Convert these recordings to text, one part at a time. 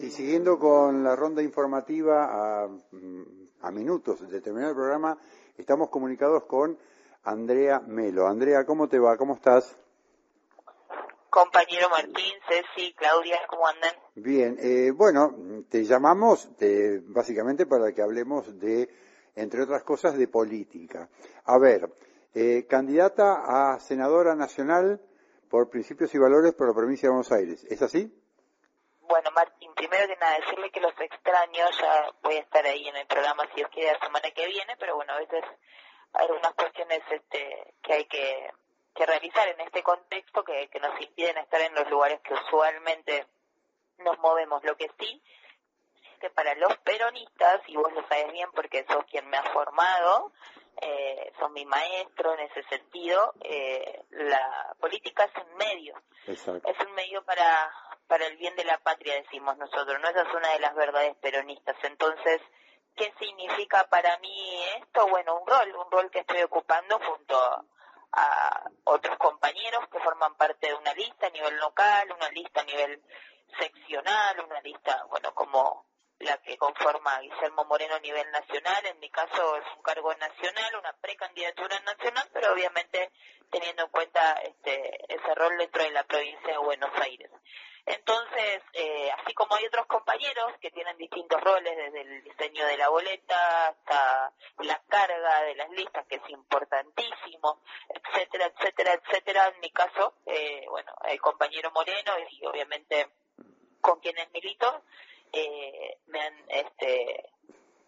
Y siguiendo con la ronda informativa a, mm, a minutos de terminar el programa, estamos comunicados con Andrea Melo. Andrea, ¿cómo te va? ¿Cómo estás? Compañero Martín, Ceci, Claudia, ¿cómo andan? Bien, eh, bueno, te llamamos de, básicamente para que hablemos de, entre otras cosas, de política. A ver, eh, candidata a senadora nacional por principios y valores por la provincia de Buenos Aires, ¿es así? Bueno, Martín, primero que nada, decirle que los extraño, ya voy a estar ahí en el programa si os quiere la semana que viene, pero bueno, a veces hay algunas cuestiones este, que hay que que realizar en este contexto que, que nos impiden estar en los lugares que usualmente nos movemos. Lo que sí, que para los peronistas, y vos lo sabes bien porque sos quien me ha formado, eh, sos mi maestro en ese sentido, eh, la política es un medio. Es un medio para, para el bien de la patria, decimos nosotros, ¿no? Esa es una de las verdades peronistas. Entonces, ¿qué significa para mí esto? Bueno, un rol, un rol que estoy ocupando junto a otros compañeros que forman parte de una lista a nivel local, una lista a nivel seccional, una lista, bueno, como la que conforma Guillermo Moreno a nivel nacional, en mi caso es un cargo nacional, una precandidatura nacional, pero obviamente teniendo en cuenta este, ese rol dentro de la provincia de Buenos Aires. Entonces, eh, así como hay otros compañeros que tienen distintos roles, desde el diseño de la boleta hasta la carga de las listas, que es importantísimo, etcétera, etcétera, etcétera. En mi caso, eh, bueno, el compañero Moreno y obviamente con quienes milito, eh, me han este,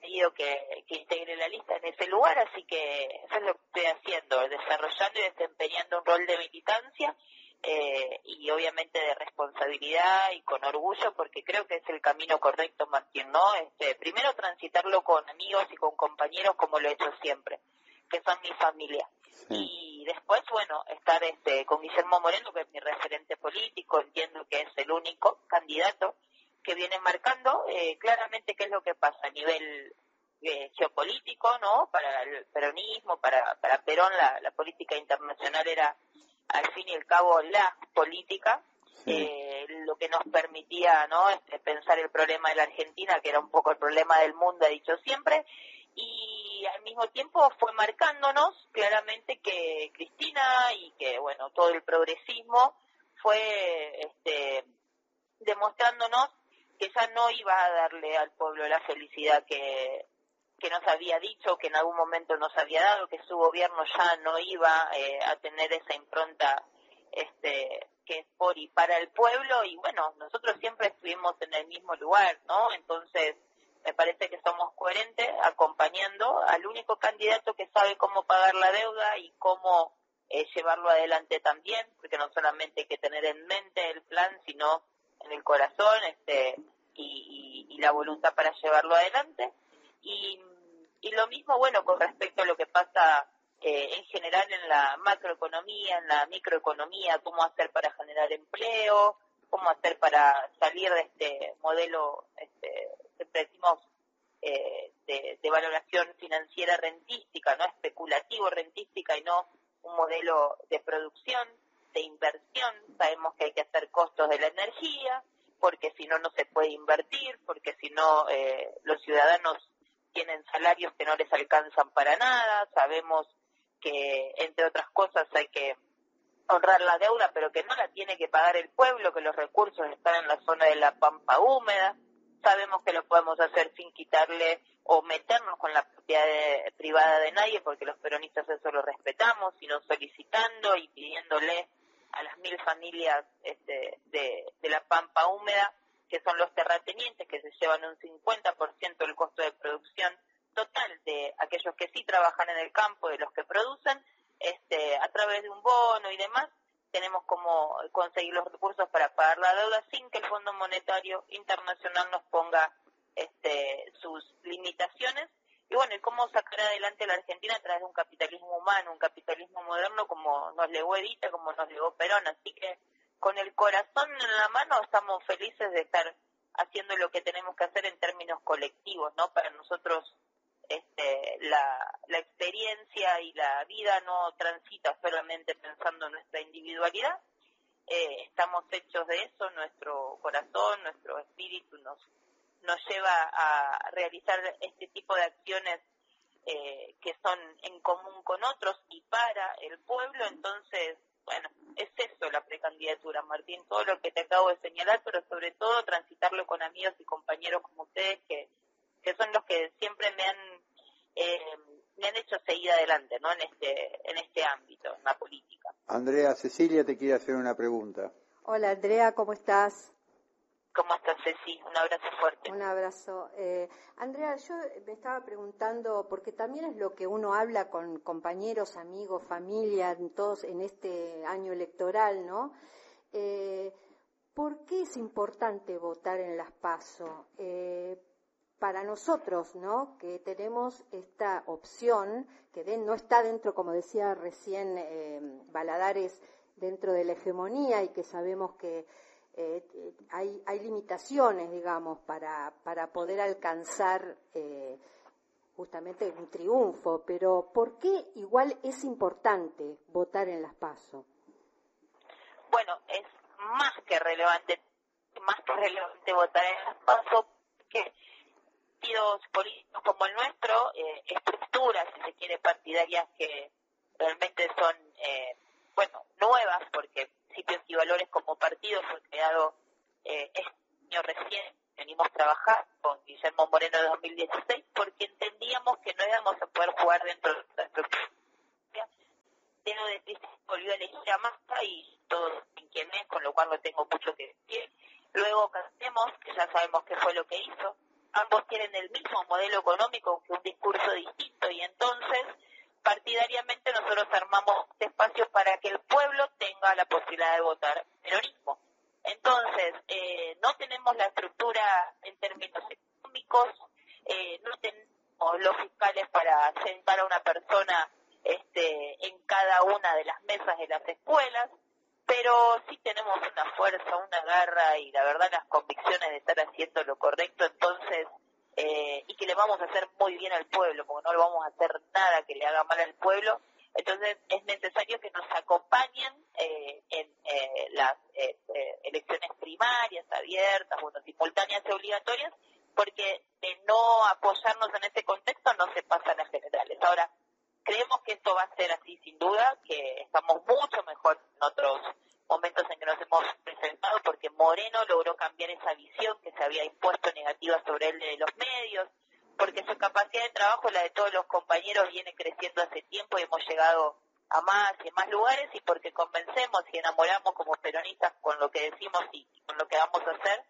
pedido que, que integre la lista en ese lugar, así que eso es lo que estoy haciendo, desarrollando y desempeñando un rol de militancia eh, y obviamente de responsabilidad y con orgullo porque creo que es el camino correcto Martín, ¿no? Este, primero transitarlo con amigos y con compañeros como lo he hecho siempre, que son mi familia. Y después, bueno, estar este, con Guillermo Moreno, que es mi referente político, entiendo que es el único candidato que viene marcando eh, claramente qué es lo que pasa a nivel eh, geopolítico, ¿no? Para el peronismo, para, para Perón la, la política internacional era al fin y al cabo la política, eh, lo que nos permitía no este, pensar el problema de la Argentina, que era un poco el problema del mundo, ha dicho siempre, y al mismo tiempo fue marcándonos claramente que Cristina y que bueno todo el progresismo fue este, demostrándonos que ya no iba a darle al pueblo la felicidad que, que nos había dicho, que en algún momento nos había dado, que su gobierno ya no iba eh, a tener esa impronta este, que es por y para el pueblo, y bueno, nosotros siempre estuvimos en el mismo lugar, ¿no? Entonces, me parece que somos coherentes acompañando al único candidato que sabe cómo pagar la deuda y cómo eh, llevarlo adelante también, porque no solamente hay que tener en mente el plan, sino en el corazón este, y, y la voluntad para llevarlo adelante. Y y lo mismo, bueno, con respecto a lo que pasa eh, en general en la macroeconomía, en la microeconomía, cómo hacer para generar empleo, cómo hacer para salir de este modelo, este, siempre decimos, eh, de, de, valoración financiera rentística, no especulativo rentística y no un modelo de producción, de inversión. Sabemos que hay que hacer costos de la energía, porque si no, no se puede invertir, porque si no, eh, los ciudadanos tienen salarios que no les alcanzan para nada, sabemos que, entre otras cosas, hay que honrar la deuda, pero que no la tiene que pagar el pueblo, que los recursos están en la zona de la pampa húmeda, sabemos que lo podemos hacer sin quitarle o meternos con la propiedad privada de nadie, porque los peronistas eso lo respetamos, sino solicitando y pidiéndole a las mil familias este, de, de la pampa húmeda que son los terratenientes, que se llevan un 50% del costo de producción total de aquellos que sí trabajan en el campo, de los que producen, este, a través de un bono y demás, tenemos como conseguir los recursos para pagar la deuda sin que el Fondo Monetario Internacional nos ponga este, sus limitaciones. Y bueno, y cómo sacar adelante la Argentina a través de un capitalismo humano, un capitalismo moderno como nos legó Edita, como nos legó Perón. Así que con el corazón en la mano estamos felices de estar haciendo lo que tenemos que hacer en términos colectivos, ¿no? Para nosotros este, la, experiencia y la vida no transita solamente pensando en nuestra individualidad eh, estamos hechos de eso, nuestro corazón, nuestro espíritu nos, nos lleva a realizar este tipo de acciones eh, que son en común con otros y para el pueblo, entonces, bueno, es eso la precandidatura, Martín, todo lo que te acabo de señalar, pero sobre todo transitarlo con amigos y compañeros como ustedes que, que son los que siempre me han eh, me han hecho seguir adelante, ¿no? En este en este ámbito, en la política. Andrea, Cecilia te quiere hacer una pregunta. Hola, Andrea, ¿cómo estás? ¿Cómo estás, Ceci? Un abrazo fuerte. Un abrazo. Eh, Andrea, yo me estaba preguntando, porque también es lo que uno habla con compañeros, amigos, familia, todos en este año electoral, ¿no? Eh, ¿Por qué es importante votar en las PASO? Eh, para nosotros, ¿no? Que tenemos esta opción, que no está dentro, como decía recién eh, Baladares, dentro de la hegemonía y que sabemos que eh, hay, hay, limitaciones, digamos, para, para poder alcanzar eh, justamente un triunfo, pero ¿por qué igual es importante votar en las PASO? Bueno, es más que relevante, más que relevante votar en las PASO, porque partidos políticos como el nuestro, eh, estructuras, si se quiere, partidarias que realmente son, eh, bueno, nuevas, porque principios y valores como partido fue creado eh, este año recién, venimos a trabajar con Guillermo Moreno de 2016, porque entendíamos que no íbamos a poder jugar dentro de estructura. Tengo de crisis volvió a elegir a Massa y todo en quien es, con lo cual no tengo mucho que decir. Luego Cantemos, que ya sabemos qué fue lo que hizo. Ambos tienen el mismo modelo económico, que un discurso distinto, y entonces partidariamente nosotros armamos espacios para que el pueblo la posibilidad de votar peronismo. Entonces, eh, no tenemos la estructura en términos económicos, eh, no tenemos los fiscales para sentar a una persona este, en cada una de las mesas de las escuelas, pero sí tenemos una fuerza, una garra y la verdad las convicciones de estar haciendo lo correcto, entonces eh, y que le vamos a hacer muy bien al pueblo, porque no le vamos a hacer nada que le haga mal al pueblo. Entonces es necesario que nos acompañen eh, en eh, las elecciones abiertas, bueno, simultáneas y obligatorias, porque de no apoyarnos en este contexto no se pasan las generales. Ahora, creemos que esto va a ser así sin duda, que estamos mucho mejor en otros momentos en que nos hemos presentado, porque Moreno logró cambiar esa visión que se había impuesto negativa sobre él de los medios, porque su capacidad de trabajo, la de todos los compañeros, viene creciendo hace tiempo y hemos llegado a más y más lugares y porque convencemos y enamoramos como peronistas con lo que decimos y con lo que vamos a hacer,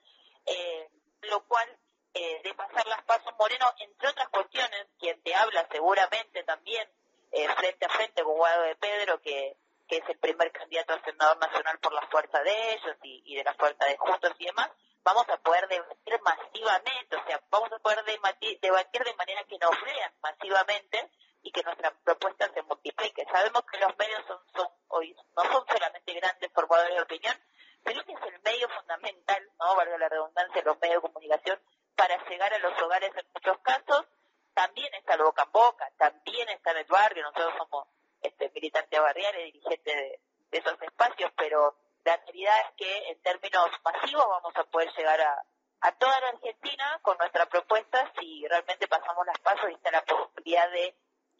eh, lo cual eh, de pasar las pasos Moreno, entre otras cuestiones, quien te habla seguramente también eh, frente a frente con Guado de Pedro, que que es el primer candidato a senador nacional por la fuerza de ellos y, de la fuerza de Juntos y demás, vamos a poder debatir masivamente, o sea, vamos a poder debatir, debatir de manera que nos vean masivamente y que nuestra propuesta se multiplique. Sabemos que los medios son, hoy no son solamente grandes formadores de opinión, pero que es el medio fundamental, no valga la redundancia, los medios de comunicación para llegar a los hogares en muchos casos. También está el boca en boca, también está en el barrio, nosotros somos este, militante barrial y dirigente de, esos espacios, pero la realidad es que en términos masivos vamos a poder llegar a, a toda la Argentina con nuestra propuesta si realmente pasamos las pasos y está la posibilidad de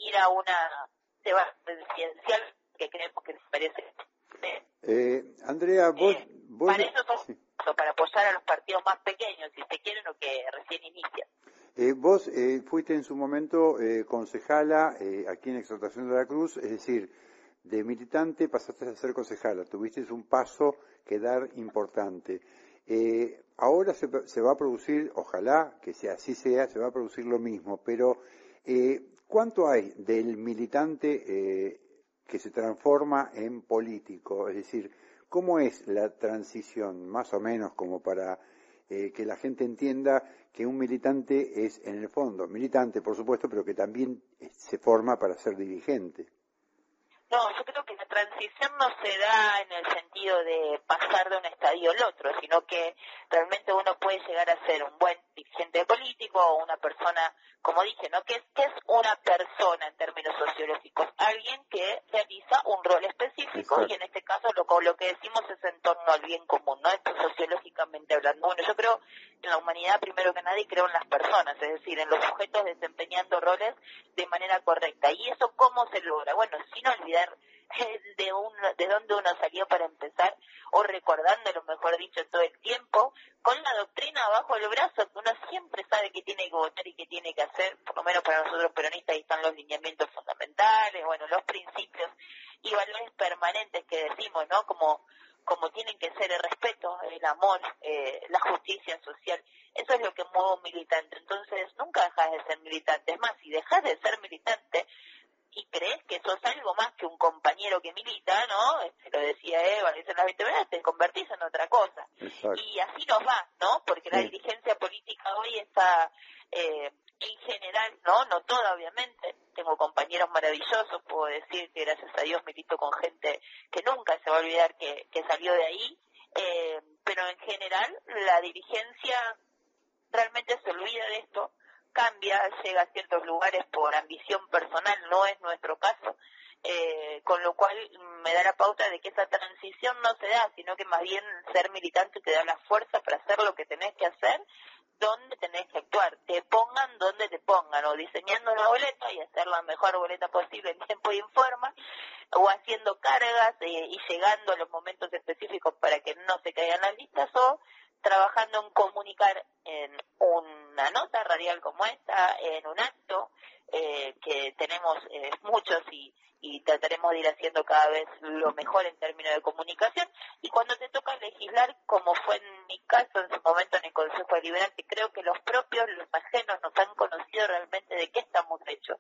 ir a una debate presidencial que creemos que les merece. Eh, Andrea, vos, eh, para eso somos para apoyar a los partidos más pequeños, si se quieren, o que recién inician. Eh, vos eh, fuiste en su momento eh, concejala eh, aquí en Exaltación de la Cruz, es decir, de militante pasaste a ser concejala, tuviste un paso que dar importante. ahora se, se, va a producir, ojalá que sea así sea, se va a producir lo mismo, pero ¿cuánto hay del militante que se transforma en político? Es decir, ¿cómo es la transición, más o menos como para que la gente entienda que un militante es, en el fondo, militante, por supuesto, pero que también eh, se forma para ser dirigente. No, yo creo que transición no se da en el sentido de pasar de un estadio al otro, sino que realmente uno puede llegar a ser un buen dirigente político o una persona, como dije, ¿no? Que es, que es una persona en términos sociológicos, alguien que realiza un rol específico y en este caso lo, lo que decimos es en torno al bien común, ¿no? Esto sociológicamente hablando. Bueno, yo creo en la humanidad primero que nada y creo en las personas, es decir, en los sujetos desempeñando roles de manera correcta. ¿Y eso cómo se logra? Bueno, sin olvidar de, un, de dónde uno salió para empezar, o recordándolo, mejor dicho, todo el tiempo, con la doctrina bajo el brazo, que uno siempre sabe que tiene que votar y que tiene que hacer, por lo menos para nosotros peronistas, ahí están los lineamientos fundamentales, bueno, los principios y valores permanentes que decimos, ¿no? Como como tienen que ser el respeto, el amor, eh, la justicia social. Eso es lo que mueve un militante. Entonces, nunca dejas de ser militante. Es más, si dejas de ser militante, y crees que sos algo más que un compañero que milita, ¿no? Este, lo decía Eva, en las 20 veces, te convertís en otra cosa. Y así nos va, ¿no? Porque la dirigencia política hoy está, eh, en general, ¿no? No toda, obviamente. Tengo compañeros maravillosos, puedo decir que gracias a Dios milito con gente que nunca se va a olvidar que, que salió de ahí. Eh, pero en general, la dirigencia realmente se olvida de esto cambia, llega a ciertos lugares por ambición personal, no es nuestro caso, eh, con lo cual me da la pauta de que esa transición no se da, sino que más bien ser militante te da la fuerza para hacer lo que tenés que hacer, donde tenés que actuar, te pongan donde te pongan, o diseñando una boleta y hacer la mejor boleta posible en tiempo y en forma, o haciendo cargas eh, y llegando a los momentos específicos para que no se caigan las listas, o trabajando en comunicar en una nota radial como esta, en un acto, eh, que tenemos eh, muchos y, y trataremos de ir haciendo cada vez lo mejor en términos de comunicación. Y cuando te toca legislar, como fue en mi caso en su momento en el Consejo Deliberante, creo que los propios, los ajenos, nos han conocido realmente de qué estamos hechos.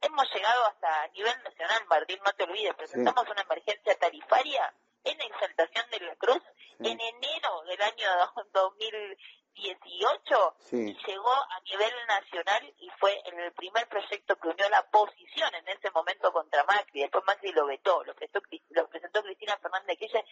Hemos llegado hasta a nivel nacional, Martín, no te olvides, presentamos una emergencia tarifaria en Exaltación de la Cruz en enero del año 2018 y llegó a nivel nacional y fue el primer proyecto que unió la posición en ese momento contra Macri. Después Macri lo vetó, lo presentó, lo presentó Cristina Fernández Kirchner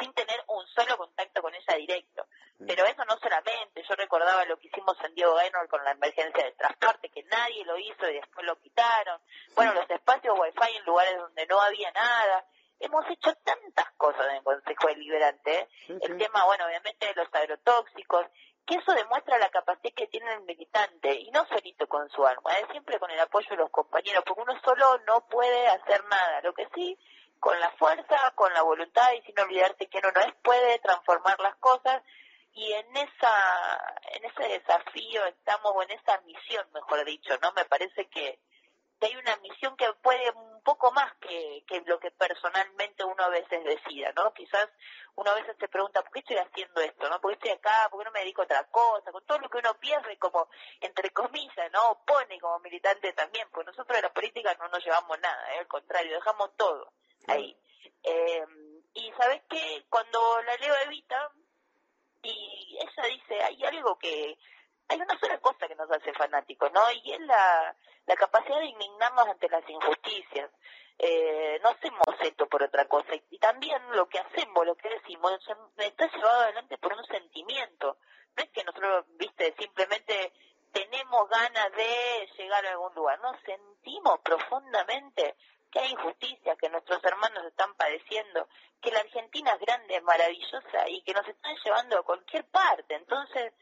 sin tener un solo contacto con ella directo. Pero eso no solamente, yo recordaba lo que hicimos en Diego Gaynor con la emergencia de transporte, que nadie lo hizo y después lo quitaron. Bueno, los espacios wifi en lugares donde no había nada hemos hecho tantas cosas en el Consejo Deliberante. ¿eh? el tema, bueno, obviamente de los agrotóxicos, que eso demuestra la capacidad que tiene el militante, y no solito con su arma, es ¿eh? siempre con el apoyo de los compañeros, porque uno solo no puede hacer nada. Lo que sí, con la fuerza, con la voluntad, y sin olvidarse que uno no es, puede transformar las cosas, y en esa en ese desafío estamos o en esa misión mejor dicho no me parece que hay una misión que puede un poco más que, que lo que personalmente uno a veces decida, ¿no? Quizás uno a veces se pregunta, ¿por qué estoy haciendo esto, no? ¿Por qué estoy acá? ¿Por qué no me dedico a otra cosa? Con todo lo que uno pierde como, entre comillas, ¿no? Pone como militante también, pues nosotros de la política no nos llevamos nada, ¿eh? al contrario, dejamos todo ahí. Eh, y ¿sabes qué? Cuando la leo Evita, y ella dice, hay algo que hay una sola cosa que nos hace fanáticos, ¿no? Y es la, capacidad de indignarnos ante las injusticias. Eh, no hacemos esto por otra cosa. Y también lo que hacemos, lo que decimos, está llevado adelante por un sentimiento. No es que nosotros, viste, simplemente tenemos ganas de llegar a algún lugar. No, sentimos profundamente que hay injusticia, que nuestros hermanos están padeciendo, que la Argentina es grande, es maravillosa y que nos están llevando a cualquier parte. Entonces,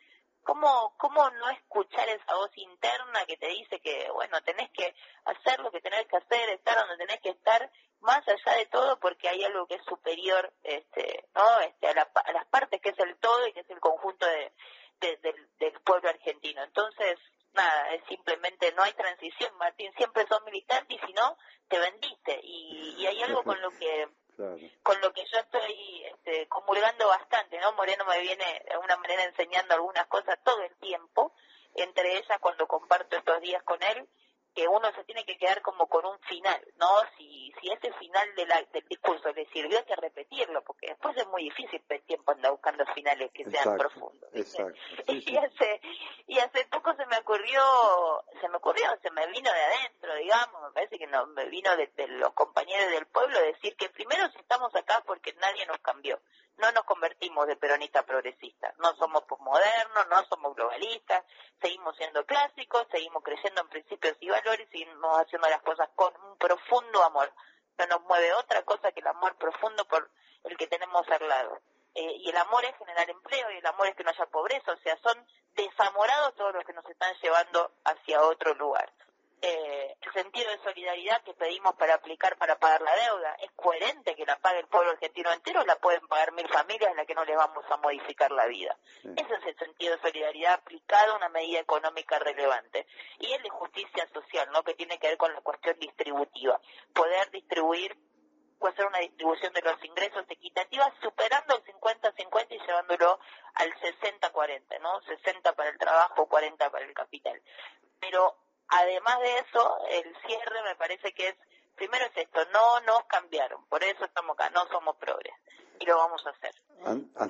¿Cómo, ¿Cómo no escuchar esa voz interna que te dice que, bueno, tenés que hacer lo que tenés que hacer, estar donde tenés que estar, más allá de todo, porque hay algo que es superior este, ¿no? este, a, las partes, que es el todo y que es el conjunto de, del, pueblo argentino. Entonces, nada, es simplemente no hay transición, Martín, siempre son militantes y si no, te vendiste. Y hay algo con lo que con lo que yo estoy este, comulgando bastante, ¿no? Moreno me viene de alguna manera enseñando algunas cosas todo el tiempo, entre ellas cuando comparto estos días con él, que uno se tiene que quedar como con un final, ¿no? Si, si ese final de la, del discurso le sirvió, hay que repetirlo, porque después es muy difícil el tiempo anda buscando finales que sean profundos. y, hace, y hace poco se me ocurrió, se me ocurrió, se me vino de adentro, digamos, me parece que no, me vino de, de los compañeros del pueblo decir que primero si estamos acá porque nadie nos cambió, no nos convertimos de peronista a progresista, no somos posmodernos, no somos globalistas, seguimos siendo clásicos, seguimos creyendo en principios y valores seguimos haciendo las cosas con un profundo amor. no nos mueve otra cosa que el amor profundo por el que tenemos al lado. Eh, y el amor es generar empleo y el amor es que no haya pobreza, o sea, son desamorados todos los que nos están llevando hacia otro lugar. Eh, el sentido de solidaridad que pedimos para aplicar para pagar la deuda es coherente que la pague el pueblo argentino entero, la pueden pagar mil familias en la que no les vamos a modificar la vida. Ese es el sentido de solidaridad aplicado a una medida económica relevante. Y el de justicia social, ¿no? que tiene que ver con la cuestión distributiva. Poder distribuir puede ser una distribución de los ingresos equitativa superando el 50-50 y llevándolo al 60-40, ¿no? 60 para el trabajo, 40 para el capital. Pero además de eso, el cierre me parece que es, primero es esto, no nos cambiaron, por eso estamos acá, no somos progres y lo vamos a hacer.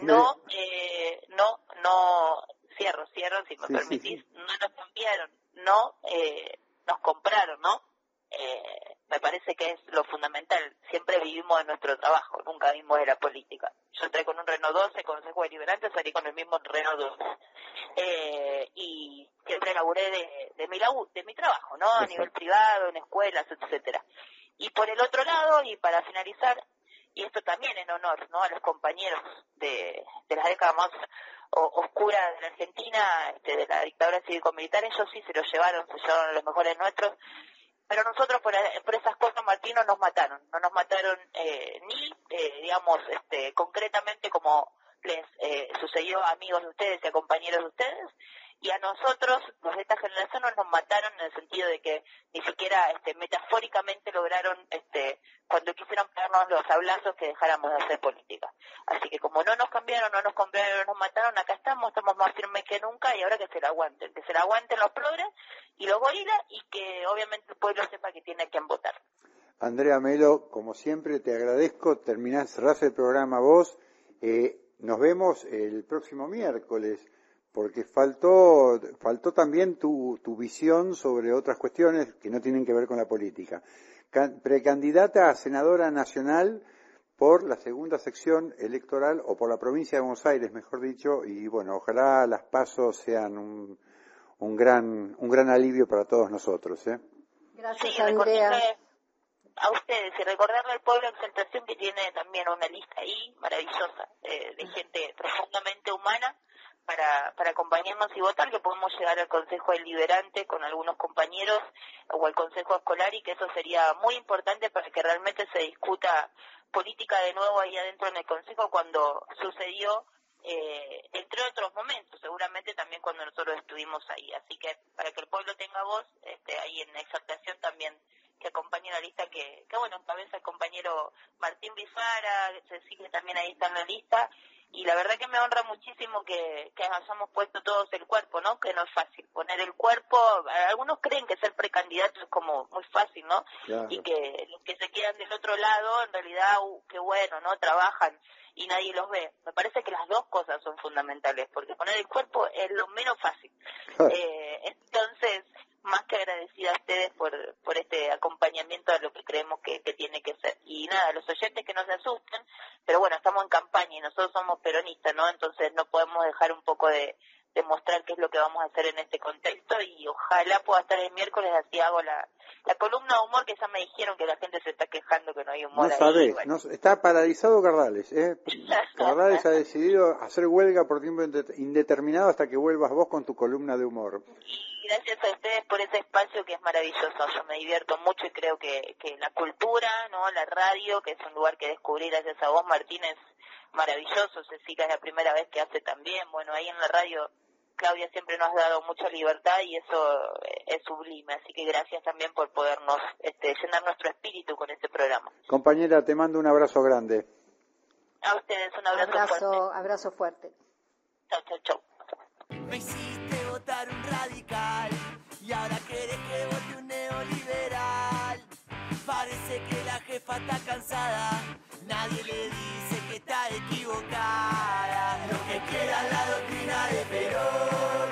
No, eh, no, no, cierro, cierro, si me permitís, no nos cambiaron, no eh, nos compraron, ¿no? Eh, me parece que es lo fundamental. Siempre vivimos de nuestro trabajo, nunca vimos de la política. Yo entré con un Renault 12, Consejo Deliberante, salí con el mismo Renault 12. Eh, y siempre laburé de, de, mi, de mi trabajo, ¿no? A nivel privado, en escuelas, etcétera. Y por el otro lado, y para finalizar, y esto también en honor, ¿no? A los compañeros de, de las décadas más oscuras de la Argentina, este, de la dictadura cívico-militar, ellos sí se lo llevaron, se llevaron a los mejores nuestros, pero nosotros por, por, esas cosas, Martín, no nos mataron, no nos mataron eh, ni, eh, digamos, este, concretamente como les eh, sucedió a amigos de ustedes y a compañeros de ustedes, y a nosotros, los de esta generación, nos mataron en el sentido de que ni siquiera este, metafóricamente lograron, este, cuando quisieron pegarnos los abrazos, que dejáramos de hacer política. Así que como no nos cambiaron, no nos cambiaron, no nos mataron, acá estamos, estamos más firmes que nunca y ahora que se la aguanten, que se la aguanten los progres y los gorilas y que obviamente el pueblo sepa que tiene a quién votar. Andrea Melo, como siempre, te agradezco. Terminás, cerrás el programa vos. Eh, nos vemos el próximo miércoles porque faltó, faltó también tu, tu visión sobre otras cuestiones que no tienen que ver con la política. precandidata a senadora nacional por la segunda sección electoral o por la provincia de Buenos Aires, mejor dicho, y bueno, ojalá las pasos sean un, un gran un gran alivio para todos nosotros. ¿eh? Gracias, Andrea. A ustedes y recordarle al pueblo Exaltación que tiene también una lista ahí maravillosa eh, de gente profundamente humana para, para acompañarnos y votar, que podemos llegar al Consejo Deliberante con algunos compañeros o al Consejo Escolar y que eso sería muy importante para que realmente se discuta política de nuevo ahí adentro en el Consejo cuando sucedió eh, entre otros momentos, seguramente también cuando nosotros estuvimos ahí. Así que para que el pueblo tenga voz, este, ahí en exaltación también que acompañe la lista, que, que bueno, encabeza el compañero Martín Bifara, Cecilia también ahí está en la lista, y la verdad que me honra muchísimo que, que hayamos puesto todos el cuerpo, ¿no? Que no es fácil poner el cuerpo. Algunos creen que ser precandidato es como muy fácil, ¿no? Y que los que se quedan del otro lado, en realidad, uh, qué bueno, ¿no? Trabajan y nadie los ve. Me parece que las dos cosas son fundamentales, porque poner el cuerpo es lo menos fácil. eh, entonces, más que agradecida a ustedes por, por este acompañamiento a lo que creemos que, que, tiene que ser. Y nada, los oyentes que no se asusten, pero bueno, estamos en campaña y nosotros somos peronistas, ¿no? Entonces no podemos dejar un poco de, demostrar qué es lo que vamos a hacer en este contexto y ojalá pueda estar el miércoles así hago la, la columna de humor que ya me dijeron que la gente se está quejando que no hay humor. No sabés, no, está paralizado Cardales. ¿eh? Cardales ha decidido hacer huelga por tiempo indeterminado hasta que vuelvas vos con tu columna de humor. Y gracias a ustedes por ese espacio que es maravilloso. Yo me divierto mucho y creo que, que la cultura, no la radio, que es un lugar que descubrí gracias a vos, Martínez, maravilloso. Cecilia es la primera vez que hace también. Bueno, ahí en la radio Claudia siempre nos ha dado mucha libertad y eso es sublime. Así que gracias también por podernos este, llenar nuestro espíritu con este programa. Compañera, te mando un abrazo grande. A ustedes un abrazo, abrazo fuerte. Abrazo fuerte. Chau, chau, chau un radical y ahora querés que vote un neoliberal. Parece que la jefa está cansada, nadie le dice que está equivocada. Lo que queda es la doctrina de Perón.